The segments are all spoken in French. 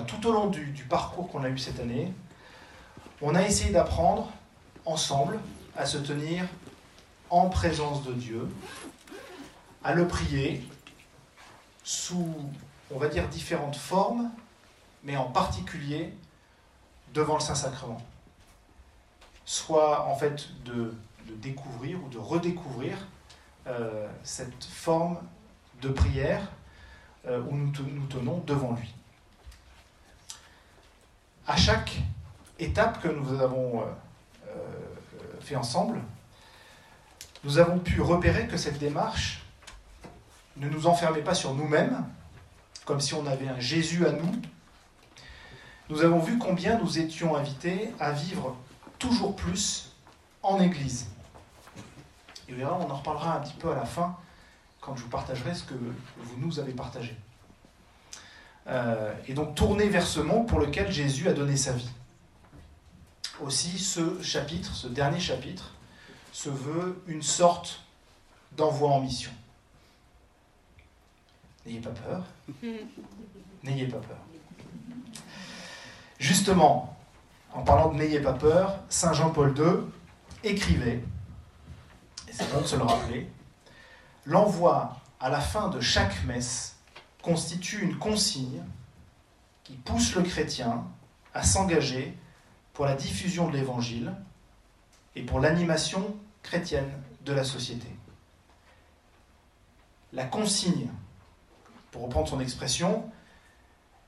tout au long du, parcours qu'on a eu cette année, on a essayé d'apprendre ensemble à se tenir en présence de Dieu, à le prier sous, on va dire, différentes formes, mais en particulier devant le Saint-Sacrement. Soit en fait de, découvrir ou de redécouvrir euh, cette forme de prière euh, où nous, nous tenons devant lui. À chaque étape que nous avons euh, euh, fait ensemble, nous avons pu repérer que cette démarche ne nous enfermait pas sur nous-mêmes, comme si on avait un Jésus à nous. Nous avons vu combien nous étions invités à vivre toujours plus en Église. Et on en reparlera un petit peu à la fin, quand je vous partagerai ce que vous nous avez partagé. Euh, et donc tourner vers ce monde pour lequel Jésus a donné sa vie. Aussi, ce chapitre, ce dernier chapitre, se veut une sorte d'envoi en mission. N'ayez pas peur. N'ayez pas peur. Justement, en parlant de n'ayez pas peur, Saint Jean-Paul II écrivait, et c'est bon de se le rappeler, l'envoi à la fin de chaque messe constitue une consigne qui pousse le chrétien à s'engager pour la diffusion de l'Évangile et pour l'animation chrétienne de la société. La consigne, pour reprendre son expression,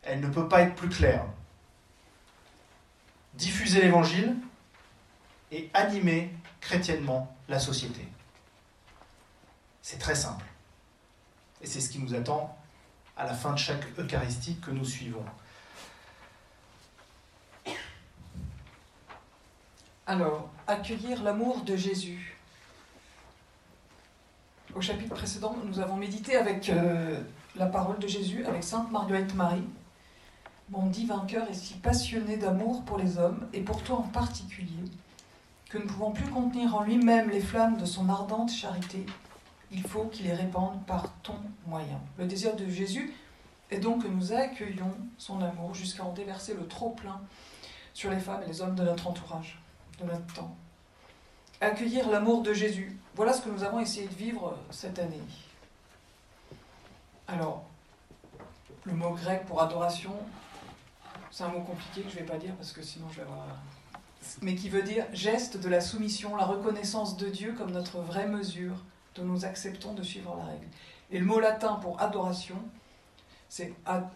elle ne peut pas être plus claire. Diffuser l'Évangile et animer chrétiennement la société. C'est très simple. Et c'est ce qui nous attend à la fin de chaque Eucharistie que nous suivons. Alors, accueillir l'amour de Jésus. Au chapitre précédent, nous avons médité avec euh, la parole de Jésus, avec Sainte Marguerite Marie. Mon dit vainqueur est si passionné d'amour pour les hommes, et pour toi en particulier, que ne pouvant plus contenir en lui-même les flammes de son ardente charité, il faut qu'il les répande par ton moyen. Le désir de Jésus est donc que nous accueillions son amour jusqu'à en déverser le trop-plein sur les femmes et les hommes de notre entourage de notre temps. Accueillir l'amour de Jésus. Voilà ce que nous avons essayé de vivre cette année. Alors, le mot grec pour adoration, c'est un mot compliqué que je ne vais pas dire parce que sinon je vais avoir... Mais qui veut dire geste de la soumission, la reconnaissance de Dieu comme notre vraie mesure dont nous acceptons de suivre la règle. Et le mot latin pour adoration, c'est ad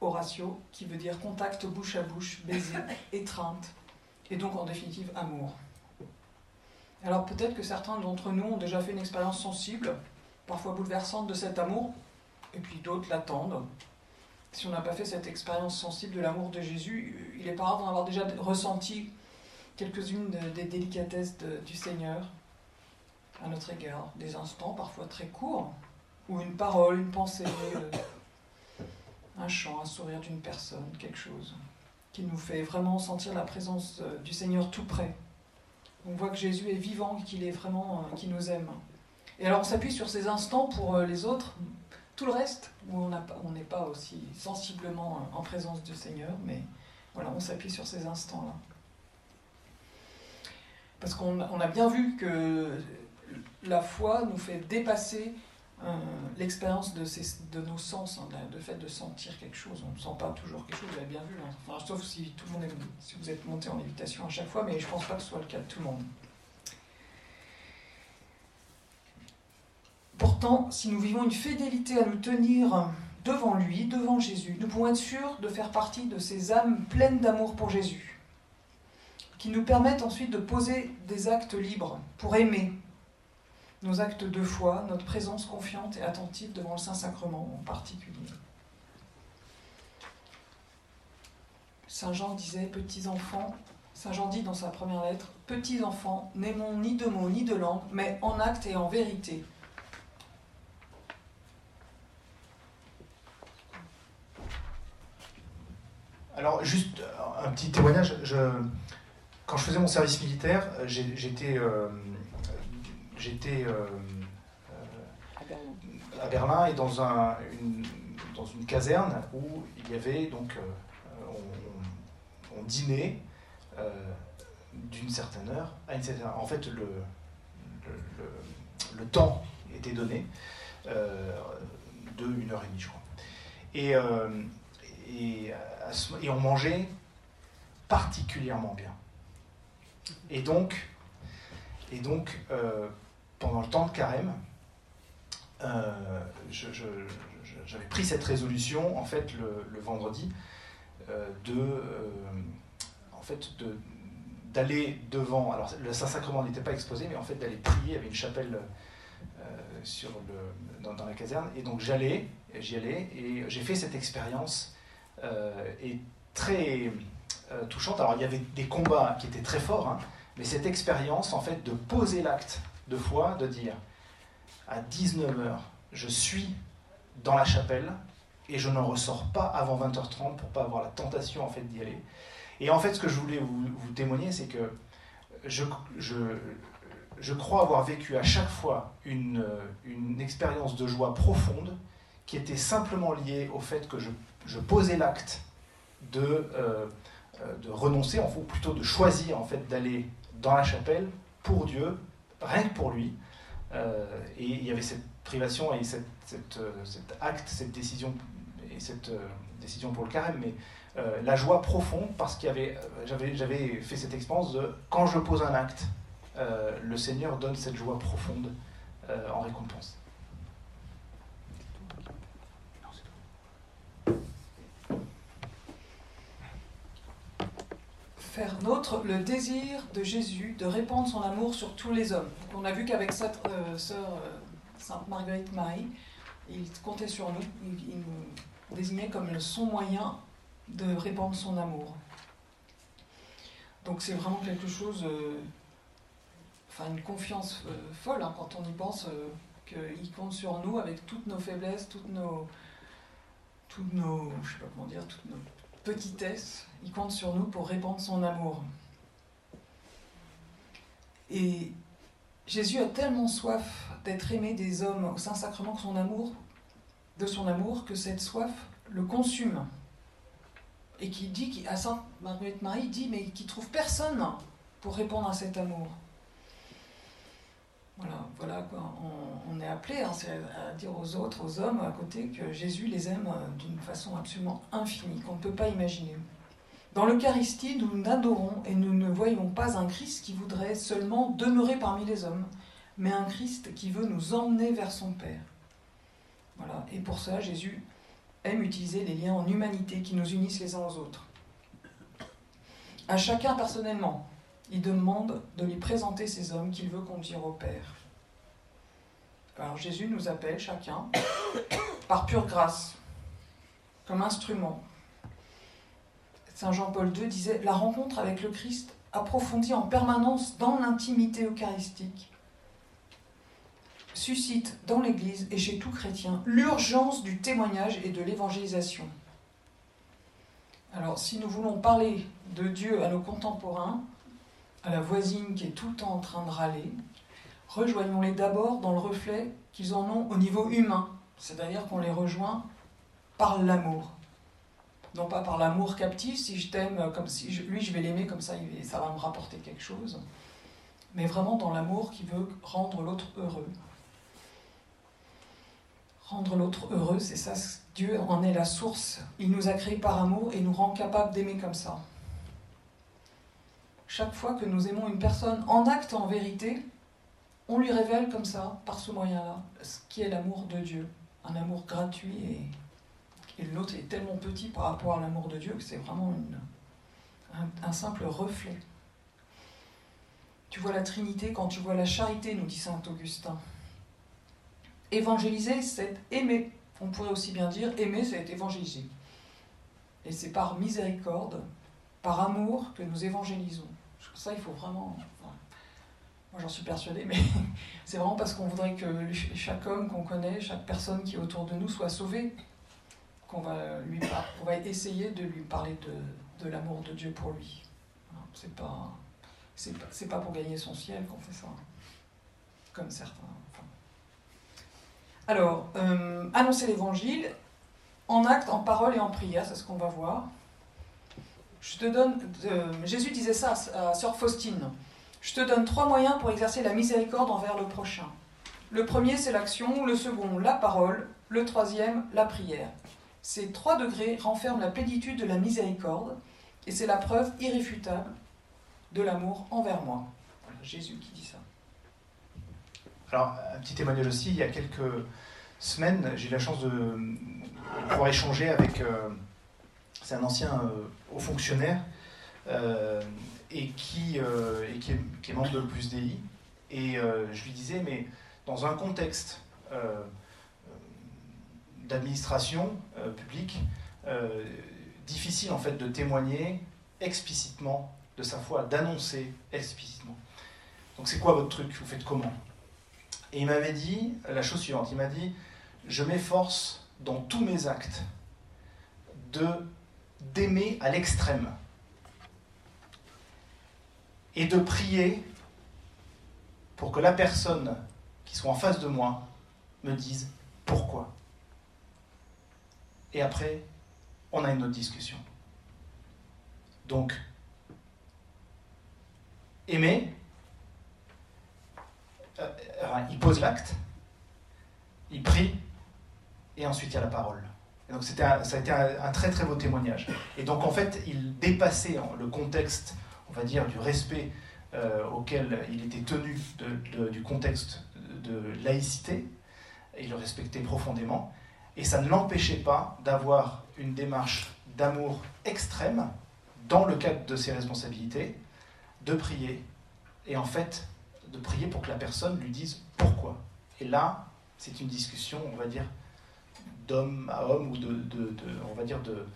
oratio, qui veut dire contact bouche à bouche, baiser, étreinte, et donc en définitive amour. Alors peut-être que certains d'entre nous ont déjà fait une expérience sensible, parfois bouleversante de cet amour, et puis d'autres l'attendent. Si on n'a pas fait cette expérience sensible de l'amour de Jésus, il est pas rare d'en avoir déjà ressenti quelques-unes de- des délicatesses de- du Seigneur à notre égard, des instants parfois très courts, ou une parole, une pensée, euh, un chant, un sourire d'une personne, quelque chose qui nous fait vraiment sentir la présence euh, du Seigneur tout près. On voit que Jésus est vivant, qu'il est vraiment, euh, qu'il nous aime. Et alors on s'appuie sur ces instants pour les autres, tout le reste, où on n'est pas aussi sensiblement en présence du Seigneur, mais voilà, on s'appuie sur ces instants-là. Parce qu'on on a bien vu que la foi nous fait dépasser euh, l'expérience de, nos sens, hein, le fait de sentir quelque chose. On ne sent pas toujours quelque chose, vous avez bien vu. hein. Sauf si, tout le monde si vous êtes monté en lévitation à chaque fois, mais je ne pense pas que ce soit le cas de tout le monde. Pourtant, si nous vivons une fidélité à nous tenir devant lui, devant Jésus, nous pouvons être sûrs de faire partie de ces âmes pleines d'amour pour Jésus, qui nous permettent ensuite de poser des actes libres pour aimer, nos actes de foi, notre présence confiante et attentive devant le Saint-Sacrement en particulier. Saint Jean disait, petits enfants, Saint Jean dit dans sa première lettre, petits enfants, n'aimons ni de mots ni de langue, mais en acte et en vérité. Alors, juste un petit témoignage. Quand je faisais mon service militaire, j'étais euh, j'étais euh, euh, à Berlin et dans, un, une, dans une caserne où il y avait donc euh, on dînait d'une certaine heure à une certaine heure. En fait, le, le, temps était donné de une heure et demie, je crois. Et, et, et on mangeait particulièrement bien. Et donc, et donc pendant le temps de carême, euh, j'avais pris cette résolution en fait le, vendredi euh, de euh, en fait d'aller devant alors le Saint Sacrement n'était pas exposé mais en fait d'aller prier il y avait une chapelle sur le, dans, la caserne et donc j'allais j'y allais et j'ai fait cette expérience très touchante. Alors il y avait des combats qui étaient très forts hein, mais cette expérience en fait de poser l'acte de foi de dire à 19h, je suis dans la chapelle et je n'en ressors pas avant 20h30 pour pas avoir la tentation en fait d'y aller. Et en fait, ce que je voulais vous, témoigner, c'est que je, je, je, crois avoir vécu à chaque fois une, une expérience de joie profonde qui était simplement liée au fait que je, je posais l'acte de, euh, euh, de renoncer, ou plutôt de choisir en fait d'aller dans la chapelle pour Dieu, rien que pour lui, euh, et il y avait cette privation et cette, euh, cet acte, cette décision, et cette euh, décision pour le carême, mais la joie profonde parce qu'il y avait, j'avais fait cette expérience de quand je pose un acte, le Seigneur donne cette joie profonde en récompense. Faire le désir de Jésus de répandre son amour sur tous les hommes. on a vu qu'avec cette euh, sœur euh, Sainte Marguerite Marie, il comptait sur nous, il, nous désignait comme son moyen de répandre son amour. Donc c'est vraiment quelque chose, euh, enfin une confiance folle hein, quand on y pense qu'il compte sur nous avec toutes nos faiblesses, toutes nos, toutes nos, je sais pas comment dire, toutes nos petitesse, il compte sur nous pour répandre son amour. Et Jésus a tellement soif d'être aimé des hommes au Saint-Sacrement son amour, de son amour, que cette soif le consume. Et qui dit, à Sainte Marguerite Marie, dit, mais qui trouve personne pour répondre à cet amour. Voilà, voilà quoi. On, est appelé hein, à dire aux autres, aux hommes à côté, que Jésus les aime euh, d'une façon absolument infinie, qu'on ne peut pas imaginer. Dans l'Eucharistie, nous n'adorons et nous ne voyons pas un Christ qui voudrait seulement demeurer parmi les hommes, mais un Christ qui veut nous emmener vers son Père. Voilà, et pour ça, Jésus aime utiliser les liens en humanité qui nous unissent les uns aux autres. À chacun personnellement, il demande de lui présenter ces hommes qu'il veut conduire au Père. Alors Jésus nous appelle chacun par pure grâce, comme instrument. Saint Jean-Paul II disait La rencontre avec le Christ approfondie en permanence dans l'intimité eucharistique suscite dans l'Église et chez tout chrétien l'urgence du témoignage et de l'évangélisation. Alors si nous voulons parler de Dieu à nos contemporains, à la voisine qui est tout le temps en train de râler, rejoignons-les d'abord dans le reflet qu'ils en ont au niveau humain, c'est-à-dire qu'on les rejoint par l'amour. Non pas par l'amour captif, si je t'aime comme si lui je vais l'aimer comme ça, ça va me rapporter quelque chose, mais vraiment dans l'amour qui veut rendre l'autre heureux. Rendre l'autre heureux, c'est ça, Dieu en est la source. Il nous a créés par amour et nous rend capables d'aimer comme ça chaque fois que nous aimons une personne en acte, en vérité, on lui révèle comme ça, par ce moyen-là, ce qui est l'amour de Dieu. Un amour gratuit et, nôtre est tellement petit par rapport à l'amour de Dieu que c'est vraiment un, simple reflet. Tu vois la Trinité quand tu vois la charité, nous dit Saint Augustin. Évangéliser, c'est aimer. On pourrait aussi bien dire aimer, c'est évangéliser. Et c'est par miséricorde, par amour que nous évangélisons. Ça, il faut vraiment. moi, j'en suis persuadée, mais c'est vraiment parce qu'on voudrait que chaque homme qu'on connaît, chaque personne qui est autour de nous soit sauvée, qu'on va, lui on va essayer de lui parler de, de l'amour de Dieu pour lui. C'est pas, c'est pas, pas pour gagner son ciel qu'on fait ça, comme certains. Alors, euh, annoncer l'évangile en acte, en parole et en prière, c'est ce qu'on va voir. Euh, Jésus disait ça à sœur Faustine. Je te donne trois moyens pour exercer la miséricorde envers le prochain. Le premier, c'est l'action, le second, la parole, le troisième, la prière. Ces trois degrés renferment la plénitude de la miséricorde, et c'est la preuve irréfutable de l'amour envers moi. Jésus qui dit ça. Alors, un petit témoignage aussi, il y a quelques semaines, j'ai eu la chance de pouvoir échanger avec. Euh, c'est un ancien euh, haut fonctionnaire euh, et, qui, et qui, est, membre de plus DI. Et je lui disais, mais dans un contexte d'administration publique, difficile en fait de témoigner explicitement de sa foi, d'annoncer explicitement. Donc c'est quoi votre truc? Vous faites comment? Et il m'avait dit la chose suivante, il m'a dit, je m'efforce dans tous mes actes de d'aimer à l'extrême et de prier pour que la personne qui soit en face de moi me dise pourquoi. Et après, on a une autre discussion. Donc, aimer, euh, il pose l'acte, il prie, et ensuite il y a la parole. Et donc ça a été un, très très beau témoignage. Et donc en fait, il dépassait le contexte, on va dire, du respect euh, auquel il était tenu du contexte de laïcité, il le respectait profondément, et ça ne l'empêchait pas d'avoir une démarche d'amour extrême dans le cadre de ses responsabilités, de prier, et en fait, de prier pour que la personne lui dise pourquoi. Et là, c'est une discussion, on va dire, d'homme à homme, ou de, de, on va dire, de...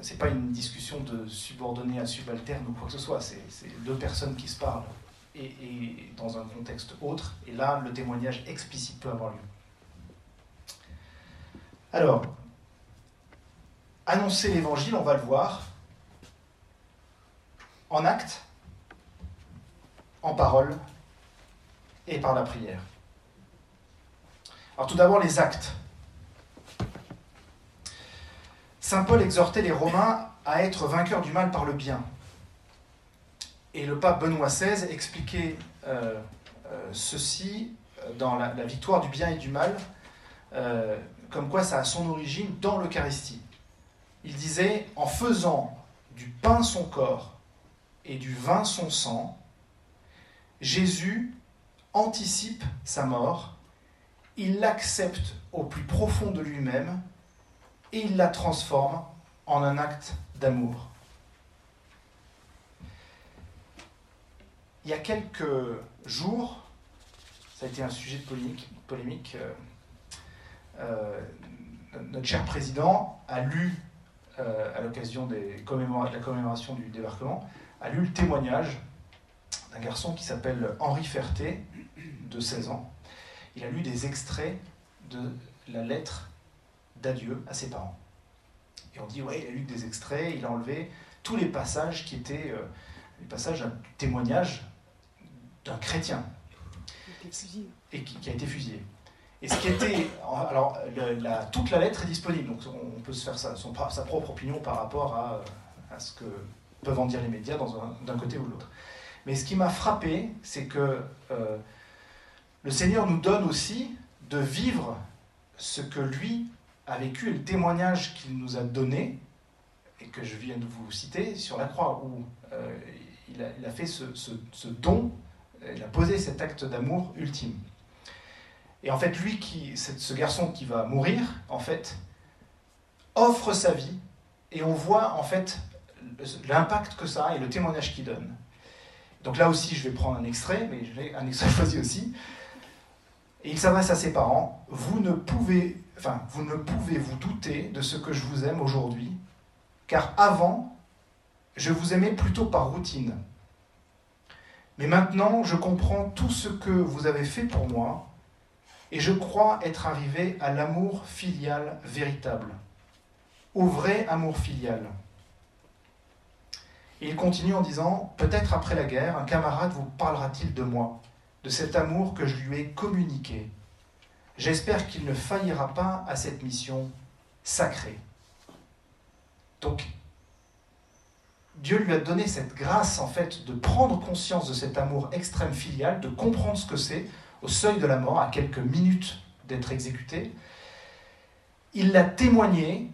C'est pas une discussion de subordonné à subalterne ou quoi que ce soit, c'est deux personnes qui se parlent, et, et dans un contexte autre, et là, le témoignage explicite peut avoir lieu. Alors, annoncer l'évangile, on va le voir, en acte, en parole et par la prière. Alors tout d'abord les actes. Saint Paul exhortait les Romains à être vainqueurs du mal par le bien. Et le pape Benoît XVI expliquait euh, euh, ceci dans la, victoire du bien et du mal, euh, comme quoi ça a son origine dans l'Eucharistie. Il disait, en faisant du pain son corps et du vin son sang, Jésus anticipe sa mort, il l'accepte au plus profond de lui-même et il la transforme en un acte d'amour. Il y a quelques jours, ça a été un sujet de polémique, euh, euh, notre cher président a lu, euh, à l'occasion de la commémoration du débarquement, a lu le témoignage d'un garçon qui s'appelle Henri Ferté, de 16 ans. Il a lu des extraits de la lettre d'adieu à ses parents. Et on dit, ouais, il a lu des extraits, il a enlevé tous les passages qui étaient euh, les passages d'un témoignage d'un chrétien. Et qui, a été fusillé. Et ce qui était. Alors, toute la lettre est disponible, donc on peut se faire sa, sa propre opinion par rapport à, à ce que peuvent en dire les médias d'un côté ou de l'autre. Mais ce qui m'a frappé, c'est que euh, le Seigneur nous donne aussi de vivre ce que lui a vécu le témoignage qu'il nous a donné, et que je viens de vous citer, sur la croix, où euh, il, a, fait ce, don, il a posé cet acte d'amour ultime. Et en fait, lui, qui, ce garçon qui va mourir, en fait, offre sa vie, et on voit en fait l'impact que ça a et le témoignage qu'il donne. Donc là aussi, je vais prendre un extrait, mais je vais un extrait choisi aussi. Et il s'adresse à ses parents. Vous ne pouvez, enfin, vous ne pouvez vous douter de ce que je vous aime aujourd'hui, car avant, je vous aimais plutôt par routine. Mais maintenant, je comprends tout ce que vous avez fait pour moi, et je crois être arrivé à l'amour filial véritable, au vrai amour filial. Et il continue en disant, peut-être après la guerre, un camarade vous parlera-t-il de moi, de cet amour que je lui ai communiqué. J'espère qu'il ne faillira pas à cette mission sacrée. Donc, Dieu lui a donné cette grâce, en fait, de prendre conscience de cet amour extrême filial, de comprendre ce que c'est, au seuil de la mort, à quelques minutes d'être exécuté. Il l'a témoigné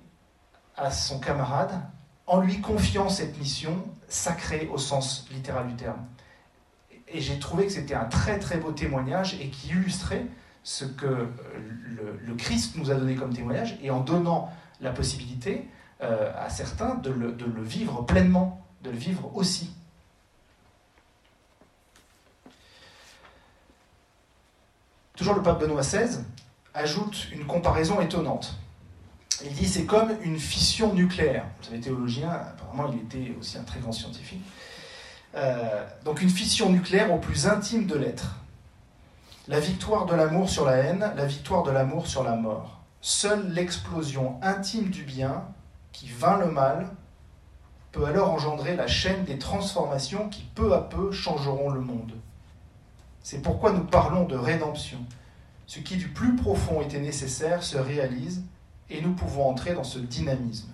à son camarade en lui confiant cette mission sacrée au sens littéral du terme. Et j'ai trouvé que c'était un très très beau témoignage et qui illustrait ce que le, le Christ nous a donné comme témoignage et en donnant la possibilité euh, à certains de le, de le vivre pleinement, de le vivre aussi. Toujours le pape Benoît XVI ajoute une comparaison étonnante. Il dit c'est comme une fission nucléaire. Vous savez, théologien, apparemment il était aussi un très grand scientifique. Euh, donc une fission nucléaire au plus intime de l'être. La victoire de l'amour sur la haine, la victoire de l'amour sur la mort. Seule l'explosion intime du bien qui vainc le mal peut alors engendrer la chaîne des transformations qui peu à peu changeront le monde. C'est pourquoi nous parlons de rédemption. Ce qui du plus profond était nécessaire se réalise et nous pouvons entrer dans ce dynamisme.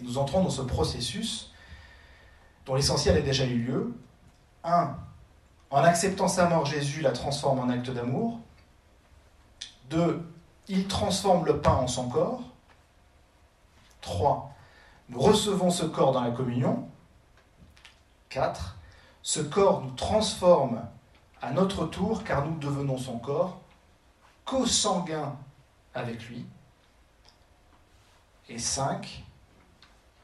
Nous entrons dans ce processus dont l'essentiel a déjà eu lieu. 1. En acceptant sa mort, Jésus la transforme en acte d'amour. 2. Il transforme le pain en son corps. 3. Nous recevons ce corps dans la communion. 4. Ce corps nous transforme à notre tour car nous devenons son corps, co-sanguin avec lui. Et 5.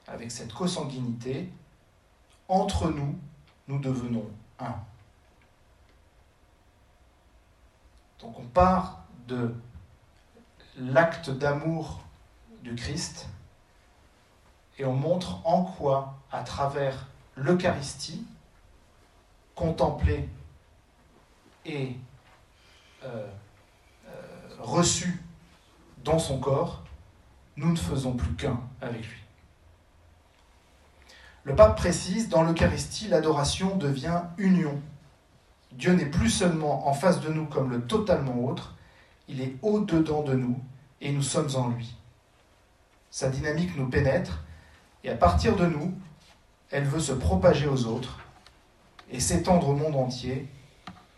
Avec cette co-sanguinité, entre nous, nous devenons un. Donc on part de l'acte d'amour du Christ et on montre en quoi, à travers l'Eucharistie, contemplée et euh, euh, reçue dans son corps, nous ne faisons plus qu'un avec lui. Le pape précise, dans l'Eucharistie, l'adoration devient union. Dieu n'est plus seulement en face de nous comme le totalement autre, il est au-dedans de nous et nous sommes en lui. Sa dynamique nous pénètre et à partir de nous, elle veut se propager aux autres et s'étendre au monde entier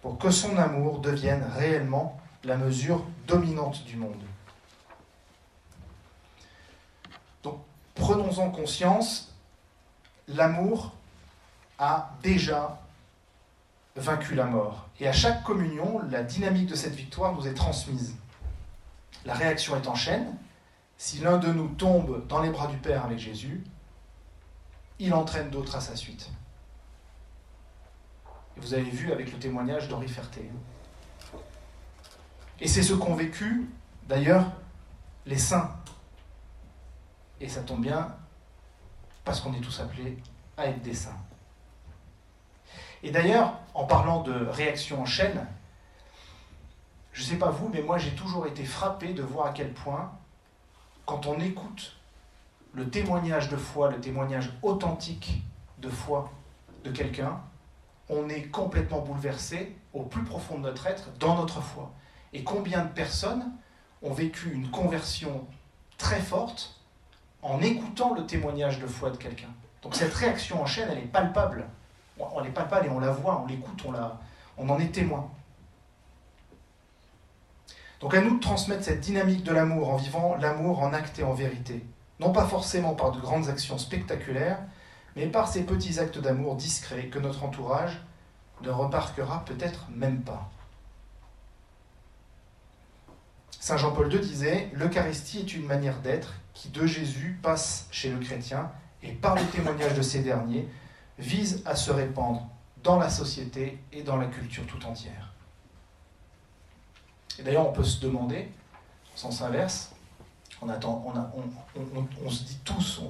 pour que son amour devienne réellement la mesure dominante du monde. Donc prenons-en conscience, l'amour a déjà vaincu la mort. Et à chaque communion, la dynamique de cette victoire nous est transmise. La réaction est en chaîne. Si l'un de nous tombe dans les bras du Père avec Jésus, il entraîne d'autres à sa suite. Et vous avez vu avec le témoignage d'Henri Ferté. Et c'est ce qu'ont vécu, d'ailleurs, les saints. Et ça tombe bien, parce qu'on est tous appelés à être des saints. Et d'ailleurs, en parlant de réaction en chaîne, je ne sais pas vous, mais moi j'ai toujours été frappé de voir à quel point, quand on écoute le témoignage de foi, le témoignage authentique de foi de quelqu'un, on est complètement bouleversé au plus profond de notre être, dans notre foi. Et combien de personnes ont vécu une conversion très forte en écoutant le témoignage de foi de quelqu'un? Donc cette réaction en chaîne, elle est palpable. On n'est palpable et on la voit, on l'écoute, on, la, on en est témoin. Donc à nous de transmettre cette dynamique de l'amour en vivant l'amour en acte et en vérité non pas forcément par de grandes actions spectaculaires, mais par ces petits actes d'amour discrets que notre entourage ne remarquera peut-être même pas. Saint Jean-Paul II disait, L'Eucharistie est une manière d'être qui de Jésus passe chez le chrétien et par le témoignage de ces derniers vise à se répandre dans la société et dans la culture tout entière. Et d'ailleurs, on peut se demander, en sens inverse, on, se dit tous,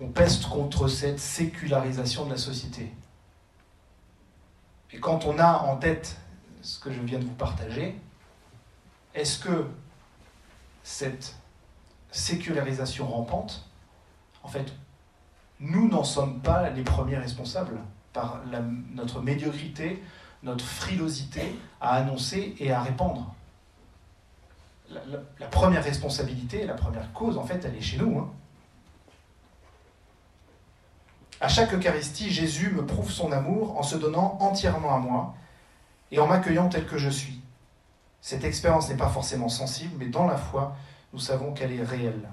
on, peste contre cette sécularisation de la société. Et quand on a en tête ce que je viens de vous partager, est-ce que cette sécularisation rampante, en fait, nous n'en sommes pas les premiers responsables par notre médiocrité, notre frilosité à annoncer et à répandre la, première responsabilité, la première cause, en fait, elle est chez nous. Hein. À chaque Eucharistie, Jésus me prouve son amour en se donnant entièrement à moi et en m'accueillant tel que je suis. Cette expérience n'est pas forcément sensible, mais dans la foi, nous savons qu'elle est réelle.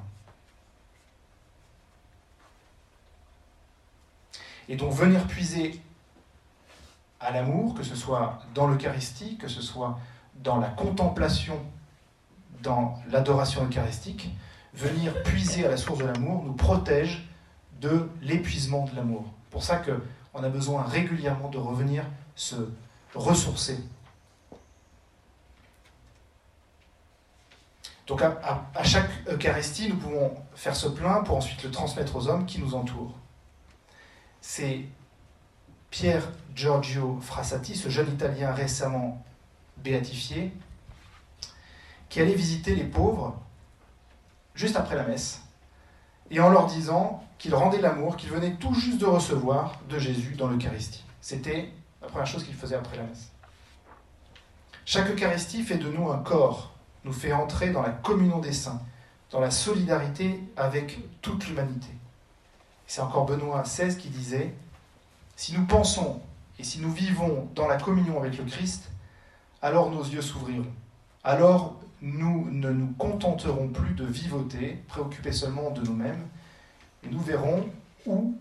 Et donc venir puiser à l'amour, que ce soit dans l'Eucharistie, que ce soit dans la contemplation, dans l'adoration eucharistique, venir puiser à la source de l'amour nous protège de l'épuisement de l'amour. Pour ça qu'on a besoin régulièrement de revenir se ressourcer. Donc à, chaque Eucharistie, nous pouvons faire ce plein pour ensuite le transmettre aux hommes qui nous entourent. C'est Pierre Giorgio Frassati, ce jeune Italien récemment béatifié, qui allait visiter les pauvres juste après la messe, et en leur disant qu'il rendait l'amour qu'il venait tout juste de recevoir de Jésus dans l'Eucharistie. C'était la première chose qu'il faisait après la messe. Chaque Eucharistie fait de nous un corps, nous fait entrer dans la communion des saints, dans la solidarité avec toute l'humanité. C'est encore Benoît XVI qui disait, si nous pensons et si nous vivons dans la communion avec le Christ, alors nos yeux s'ouvriront. Alors nous ne nous contenterons plus de vivoter, préoccupés seulement de nous-mêmes, et nous verrons où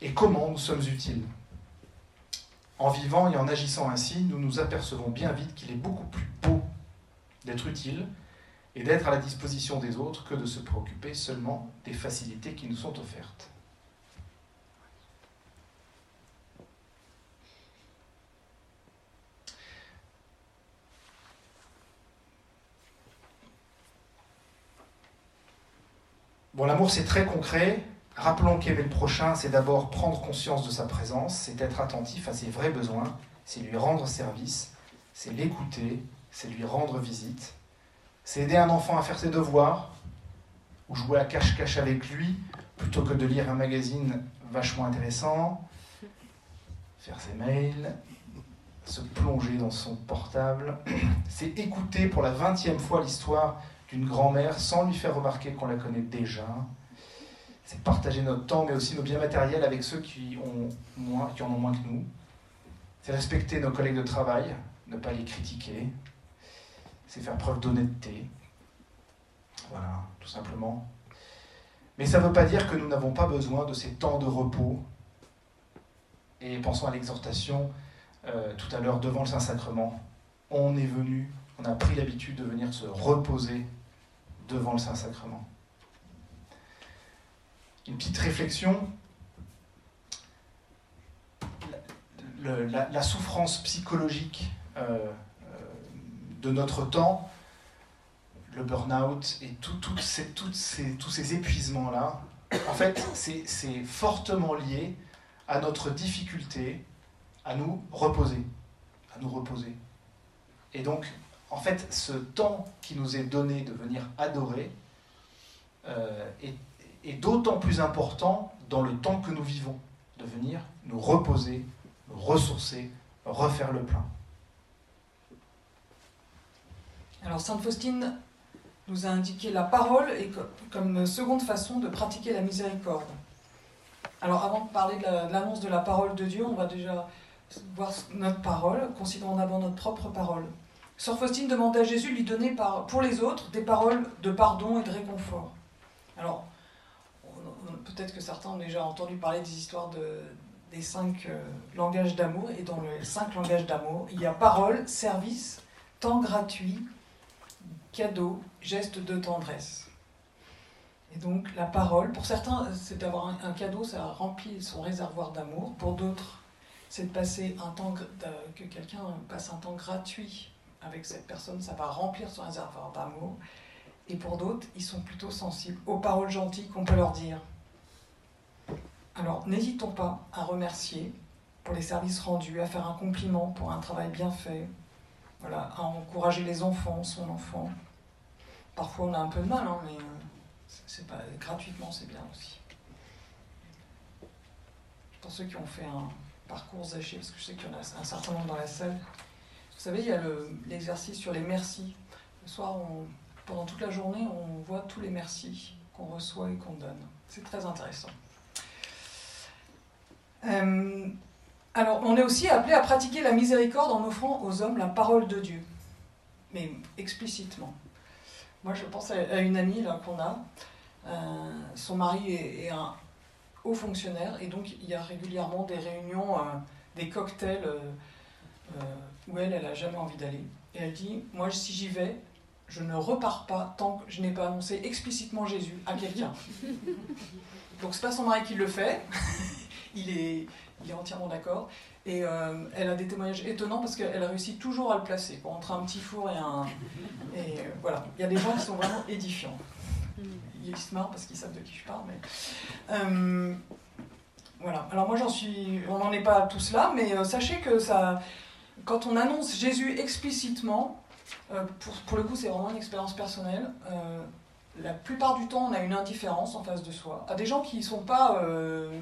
et comment nous sommes utiles. En vivant et en agissant ainsi, nous nous apercevons bien vite qu'il est beaucoup plus beau d'être utile et d'être à la disposition des autres que de se préoccuper seulement des facilités qui nous sont offertes. Bon, l'amour, c'est très concret. Rappelons qu'aimer le prochain, c'est d'abord prendre conscience de sa présence, c'est être attentif à ses vrais besoins, c'est lui rendre service, c'est l'écouter, c'est lui rendre visite, c'est aider un enfant à faire ses devoirs, ou jouer à cache-cache avec lui, plutôt que de lire un magazine vachement intéressant, faire ses mails, se plonger dans son portable. C'est écouter pour la vingtième fois l'histoire d'une grand-mère sans lui faire remarquer qu'on la connaît déjà. C'est partager notre temps, mais aussi nos biens matériels avec ceux qui, ont moins, qui en ont moins que nous. C'est respecter nos collègues de travail, ne pas les critiquer. C'est faire preuve d'honnêteté. Voilà, tout simplement. Mais ça ne veut pas dire que nous n'avons pas besoin de ces temps de repos. Et pensons à l'exhortation euh, tout à l'heure devant le Saint-Sacrement. On est venu, on a pris l'habitude de venir se reposer devant le Saint-Sacrement. Une petite réflexion. La, souffrance psychologique euh, de notre temps, le burn-out et tout, ces, tous ces épuisements-là, en fait, c'est fortement lié à notre difficulté à nous reposer. À nous reposer. Et donc, en fait, ce temps qui nous est donné de venir adorer euh, est, d'autant plus important dans le temps que nous vivons, de venir nous reposer, nous ressourcer, refaire le plein. Alors Sainte Faustine nous a indiqué la parole et comme seconde façon de pratiquer la miséricorde. Alors avant de parler de l'annonce de la parole de Dieu, on va déjà voir notre parole, considérons d'abord notre propre parole. Sœur Faustine demande à Jésus de lui donner pour les autres des paroles de pardon et de réconfort. Alors, peut-être que certains ont déjà entendu parler des histoires de, des cinq euh, langages d'amour, et dans les cinq langages d'amour, il y a parole, service, temps gratuit, cadeau, geste de tendresse. Et donc la parole, pour certains, c'est d'avoir un, cadeau, ça remplit son réservoir d'amour. Pour d'autres, c'est de passer un temps, que quelqu'un passe un temps gratuit avec cette personne, ça va remplir son réservoir d'amour. Et pour d'autres, ils sont plutôt sensibles aux paroles gentilles qu'on peut leur dire. Alors, n'hésitons pas à remercier pour les services rendus, à faire un compliment pour un travail bien fait, voilà, à encourager les enfants, son enfant. Parfois, on a un peu de mal, hein, mais euh, c'est pas gratuitement, c'est bien aussi. Pour ceux qui ont fait un parcours Zaché, parce que je sais qu'il y en a un certain nombre dans la salle, vous savez, il y a l'exercice sur les merci. Le soir, pendant toute la journée, on voit tous les merci qu'on reçoit et qu'on donne. C'est très intéressant. Euh, alors, on est aussi appelé à pratiquer la miséricorde en offrant aux hommes la parole de Dieu, mais explicitement. Moi, je pense à une amie qu'on a. Euh, son mari est, un haut fonctionnaire et donc il y a régulièrement des réunions, euh, des cocktails où elle, elle n'a jamais envie d'aller. Et elle dit, moi, si j'y vais, je ne repars pas tant que je n'ai pas annoncé explicitement Jésus à quelqu'un. Donc c'est pas son mari qui le fait, il, est, il est entièrement d'accord. Et euh, elle a des témoignages étonnants parce qu'elle réussit toujours à le placer. entre un petit four et un... Et euh, voilà, il y a des gens qui sont vraiment édifiants. Ils se marrent parce qu'ils savent de qui je parle, mais... Euh, voilà, alors moi j'en suis... On n'en est pas tous là, mais sachez que ça... Quand on annonce Jésus explicitement, pour, pour, le coup, c'est vraiment une expérience personnelle. La plupart du temps, on a une indifférence en face de soi, à des gens qui ne sont pas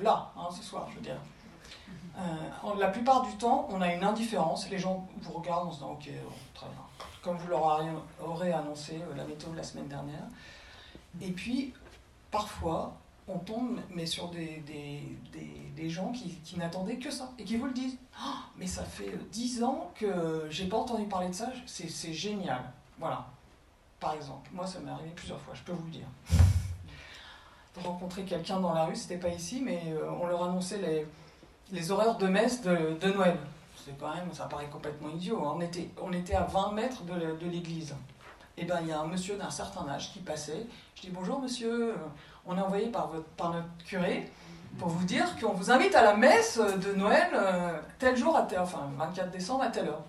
là hein, ce soir, je veux dire. La plupart du temps, on a une indifférence. Les gens vous regardent en se disant Ok, très bien. Comme vous leur aurez annoncé la méthode la semaine dernière. Et puis, parfois, on tombe mais sur des, gens qui, n'attendaient que ça et qui vous le disent. Oh, mais ça fait dix ans que j'ai pas entendu parler de ça, c'est génial. Voilà. Par exemple, moi ça m'est arrivé plusieurs fois, je peux vous le dire. Rencontrer quelqu'un dans la rue, c'était pas ici, mais euh, on leur annonçait les, les horaires de messe de, Noël. C'est quand même, ça paraît complètement idiot. On, était, on était à 20 mètres de, l'église. Et eh ben il y a un monsieur d'un certain âge qui passait. Je dis bonjour monsieur on est envoyé par, votre, par notre curé pour vous dire qu'on vous invite à la messe de Noël euh, tel jour, à tel, enfin 24 décembre à telle heure.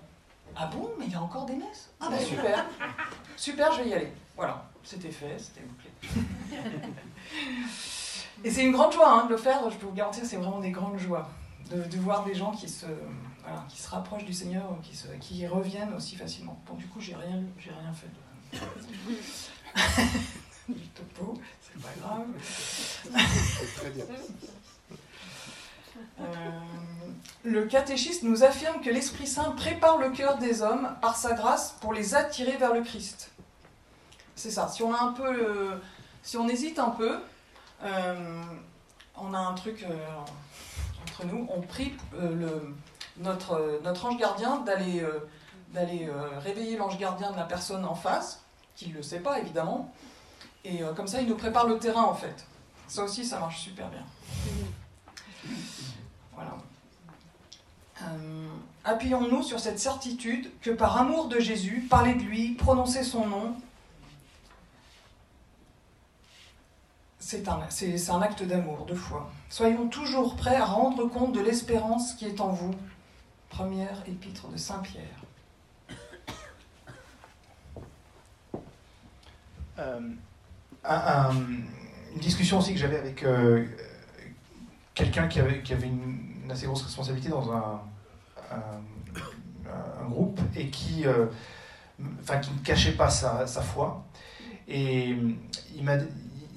Ah bon, mais il y a encore des messes? Ah ben super, super, je vais y aller. Voilà, c'était fait, c'était bouclé. Et c'est une grande joie hein, de le faire, je peux vous garantir, c'est vraiment des grandes joies de, voir des gens qui se, qui se rapprochent du Seigneur, qui, se, qui reviennent aussi facilement. Bon, du coup, j'ai rien, j'ai rien fait du topo, c'est pas grave. Très bien. Euh, le catéchiste nous affirme que l'Esprit Saint prépare le cœur des hommes par sa grâce pour les attirer vers le Christ. C'est ça. Si on a un peu, euh, si on hésite un peu, euh, on a un truc entre nous. On prie le, notre, notre ange gardien d'aller d'aller réveiller l'ange gardien de la personne en face, qui ne le sait pas évidemment, et euh, comme ça, il nous prépare le terrain, en fait. Ça aussi, ça marche super bien. Voilà. Euh, appuyons-nous sur cette certitude que par amour de Jésus, parler de lui, prononcer son nom, c'est un, acte d'amour, de foi. Soyons toujours prêts à rendre compte de l'espérance qui est en vous. Première épître de Saint Pierre. Euh, une discussion aussi que j'avais avec euh, quelqu'un qui avait, une, assez grosse responsabilité dans un, groupe et qui, euh, qui ne cachait pas sa, sa foi. Et il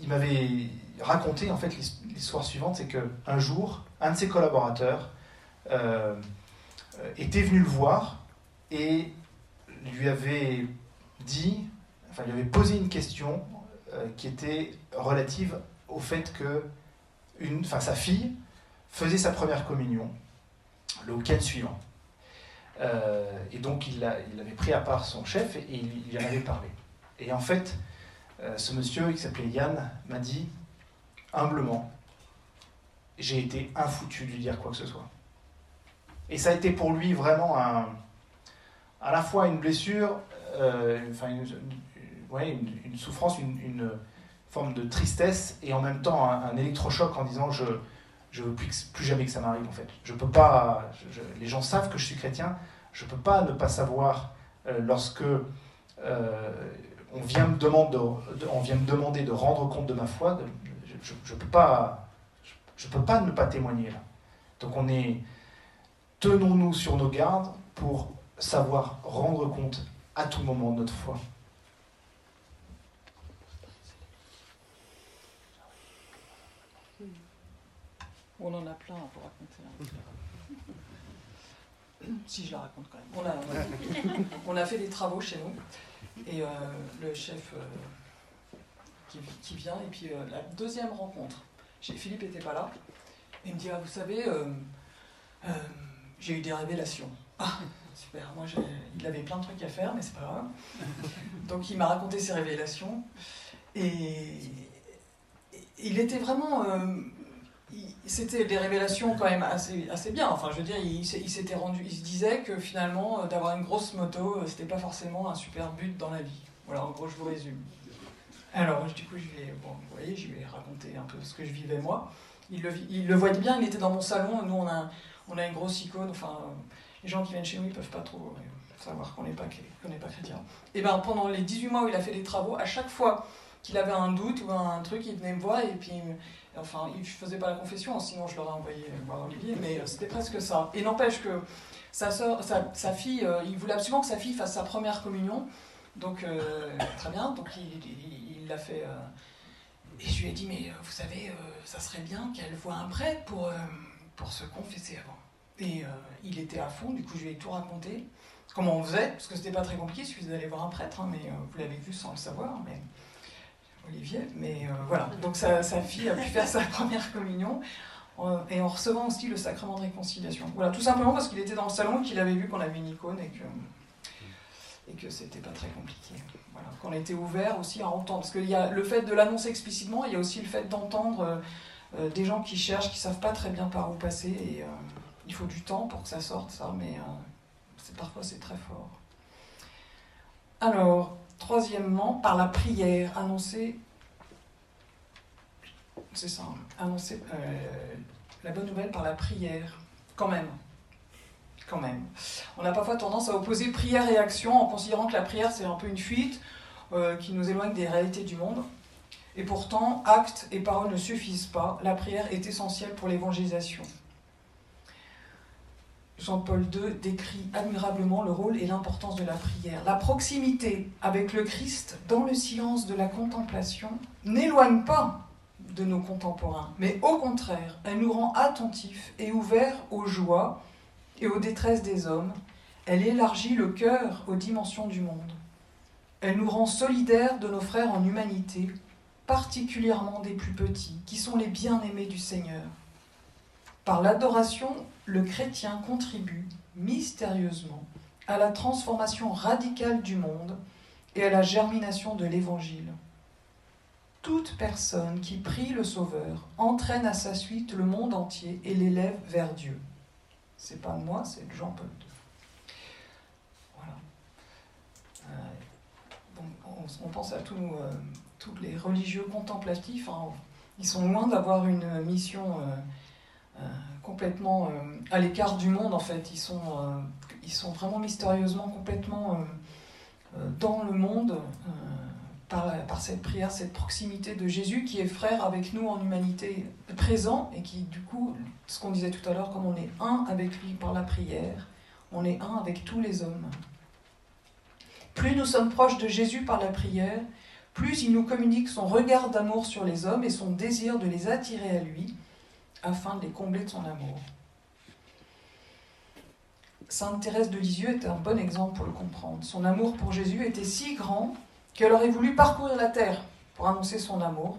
m'avait raconté en fait l'histoire suivante, c'est qu'un jour, un de ses collaborateurs euh, était venu le voir et lui avait dit, enfin lui avait posé une question euh, qui était relative au fait que une, enfin, sa fille faisait sa première communion le week-end suivant. Euh, et donc il, il, avait pris à part son chef et, il, lui en avait parlé. Et en fait, euh, ce monsieur qui s'appelait Yann m'a dit humblement, j'ai été infoutu de lui dire quoi que ce soit. Et ça a été pour lui vraiment à la fois une blessure, enfin une, souffrance, une, forme de tristesse et en même temps un, électrochoc en disant je je veux plus, jamais que ça m'arrive en fait. Je peux pas. les gens savent que je suis chrétien. Je peux pas ne pas savoir euh, lorsque euh, on vient me demander de, rendre compte de ma foi. je, je, peux pas. Ne pas témoigner là. Donc on est tenons-nous sur nos gardes pour savoir rendre compte à tout moment de notre foi. On en a plein à vous raconter. si je la raconte quand même. On a, fait des travaux chez nous. Et euh, le chef euh, qui, vient, et puis euh, la deuxième rencontre. Philippe n'était pas là. il me dit Ah, vous savez, j'ai eu des révélations. Ah, super, moi il avait plein de trucs à faire, mais c'est pas grave. Donc il m'a raconté ses révélations. Et il était vraiment. C'était des révélations quand même assez, assez bien. Enfin, je veux dire, il, s'était rendu. Il se disait que finalement, d'avoir une grosse moto, c'était pas forcément un super but dans la vie. Voilà, en gros, je vous résume. Alors, du coup, je vais, bon, vous voyez, je raconté un peu ce que je vivais moi. Il le, il le voyait bien, il était dans mon salon. Nous, on a, on a une grosse icône. Enfin, les gens qui viennent chez nous, ils peuvent pas trop euh, savoir qu'on n'est pas, qu'on pas chrétien. Et ben, pendant les 18 mois où il a fait des travaux, à chaque fois qu'il avait un doute ou un truc, il venait me voir et puis, enfin, il faisait pas la confession, sinon je l'aurais envoyé voir Olivier, mais euh, c'était presque ça. Et n'empêche que sa, fille, euh, il voulait absolument que sa fille fasse sa première communion. Donc, très bien, donc il l'a fait. et je lui ai dit, mais vous savez, ça serait bien qu'elle voit un prêtre pour, pour se confesser avant. Et euh, il était à fond, du coup je lui ai tout raconté. Comment on faisait, parce que c'était pas très compliqué, il suffisait d'aller voir un prêtre, hein, mais euh, vous l'avez vu sans le savoir, mais Olivier. Mais euh, voilà, donc sa, fille a pu faire sa première communion et en recevant aussi le sacrement de réconciliation. Voilà, tout simplement parce qu'il était dans le salon, qu'il avait vu qu'on avait une icône et que, et que c'était pas très compliqué. Voilà, qu'on était ouvert aussi à entendre. Parce qu'il y a le fait de l'annoncer explicitement, il y a aussi le fait d'entendre des gens qui cherchent, qui savent pas très bien par où passer. Et, il faut du temps pour que ça sorte, ça, mais euh, parfois c'est très fort. Alors, troisièmement, par la prière, annoncer, c'est ça, annoncer euh, la bonne nouvelle par la prière, quand même. Quand même. On a parfois tendance à opposer prière et action en considérant que la prière c'est un peu une fuite euh, qui nous éloigne des réalités du monde. Et pourtant, actes et paroles ne suffisent pas. La prière est essentielle pour l'évangélisation. Jean-Paul II décrit admirablement le rôle et l'importance de la prière. La proximité avec le Christ dans le silence de la contemplation n'éloigne pas de nos contemporains, mais au contraire, elle nous rend attentifs et ouverts aux joies et aux détresses des hommes. Elle élargit le cœur aux dimensions du monde. Elle nous rend solidaires de nos frères en humanité, particulièrement des plus petits, qui sont les bien-aimés du Seigneur. Par l'adoration, le chrétien contribue mystérieusement à la transformation radicale du monde et à la germination de l'Évangile. Toute personne qui prie le Sauveur entraîne à sa suite le monde entier et l'élève vers Dieu. C'est pas moi, c'est Jean-Paul II. Voilà. Euh, on, pense à euh, tous les religieux contemplatifs. Hein. ils sont loin d'avoir une mission. Euh, euh, complètement euh, à l'écart du monde en fait. Ils sont, euh, ils sont vraiment mystérieusement complètement dans le monde par, par, cette prière, cette proximité de Jésus qui est frère avec nous en humanité présent et qui du coup, ce qu'on disait tout à l'heure, comme on est un avec lui par la prière, on est un avec tous les hommes. Plus nous sommes proches de Jésus par la prière, plus il nous communique son regard d'amour sur les hommes et son désir de les attirer à lui, afin de les combler de son amour. Sainte Thérèse de Lisieux était un bon exemple pour le comprendre. Son amour pour Jésus était si grand qu'elle aurait voulu parcourir la terre pour annoncer son amour.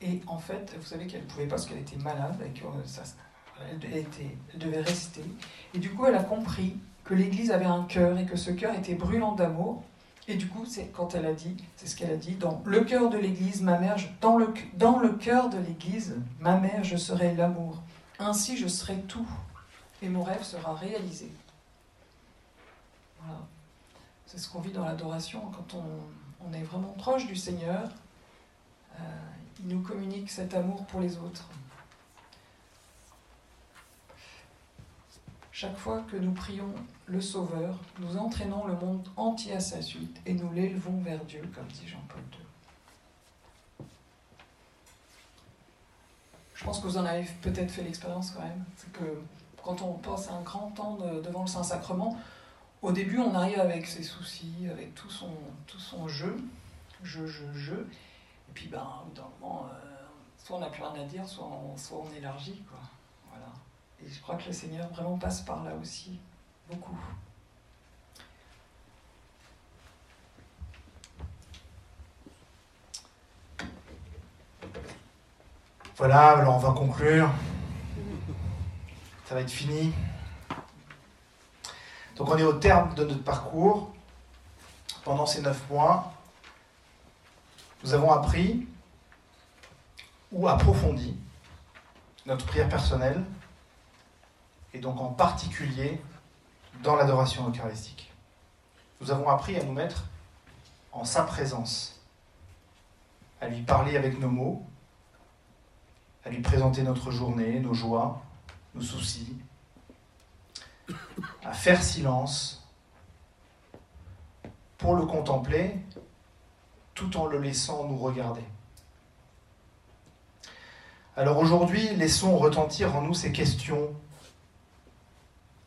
Et en fait, vous savez qu'elle ne pouvait pas parce qu'elle était malade et qu'elle devait rester. Et du coup, elle a compris que l'Église avait un cœur et que ce cœur était brûlant d'amour et du coup, c'est quand elle a dit, c'est ce qu'elle a dit, dans le cœur de l'Église, ma mère, dans le, dans le cœur de l'Église, ma mère, je serai l'amour. Ainsi, je serai tout, et mon rêve sera réalisé. Voilà. C'est ce qu'on vit dans l'adoration quand on, on, est vraiment proche du Seigneur. Euh, il nous communique cet amour pour les autres. Chaque fois que nous prions le Sauveur, nous entraînons le monde entier à sa suite et nous l'élevons vers Dieu, comme dit Jean-Paul II. Je pense que vous en avez peut-être fait l'expérience quand même. C'est que quand on passe un grand temps devant le Saint-Sacrement, au début on arrive avec ses soucis, avec tout son, tout son jeu, je, je, je. Et puis ben, d'un moment, euh, soit on n'a plus rien à dire, soit on, soit on élargit. Quoi. Et je crois que le Seigneur vraiment passe par là aussi, beaucoup. Voilà, alors on va conclure. Ça va être fini. Donc on est au terme de notre parcours. Pendant ces neuf mois, nous avons appris ou approfondi notre prière personnelle, et donc en particulier dans l'adoration eucharistique. Nous avons appris à nous mettre en sa présence, à lui parler avec nos mots, à lui présenter notre journée, nos joies, nos soucis, à faire silence pour le contempler tout en le laissant nous regarder. Alors aujourd'hui, laissons retentir en nous ces questions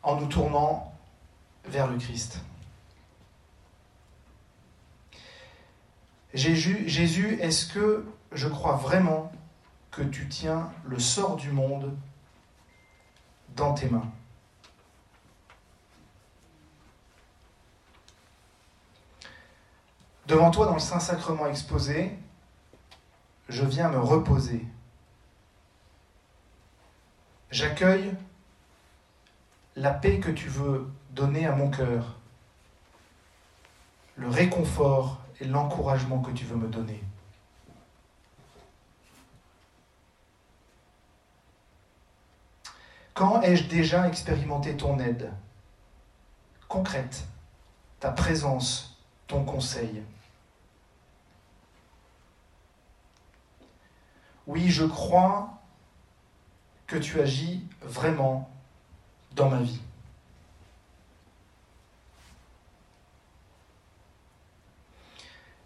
en nous tournant vers le Christ. Jésus, est-ce que je crois vraiment que tu tiens le sort du monde dans tes mains? Devant toi, dans le Saint-Sacrement exposé, je viens me reposer. J'accueille la paix que tu veux donner à mon cœur, le réconfort et l'encouragement que tu veux me donner. Quand ai-je déjà expérimenté ton aide concrète, ta présence, ton conseil? Oui, je crois que tu agis vraiment dans ma vie.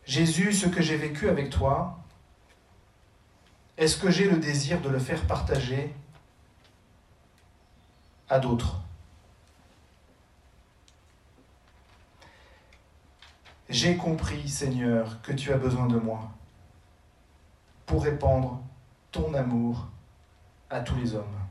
Jésus, ce que j'ai vécu avec toi, est-ce que j'ai le désir de le faire partager à d'autres? J'ai compris, Seigneur, que tu as besoin de moi pour répandre ton amour à tous les hommes.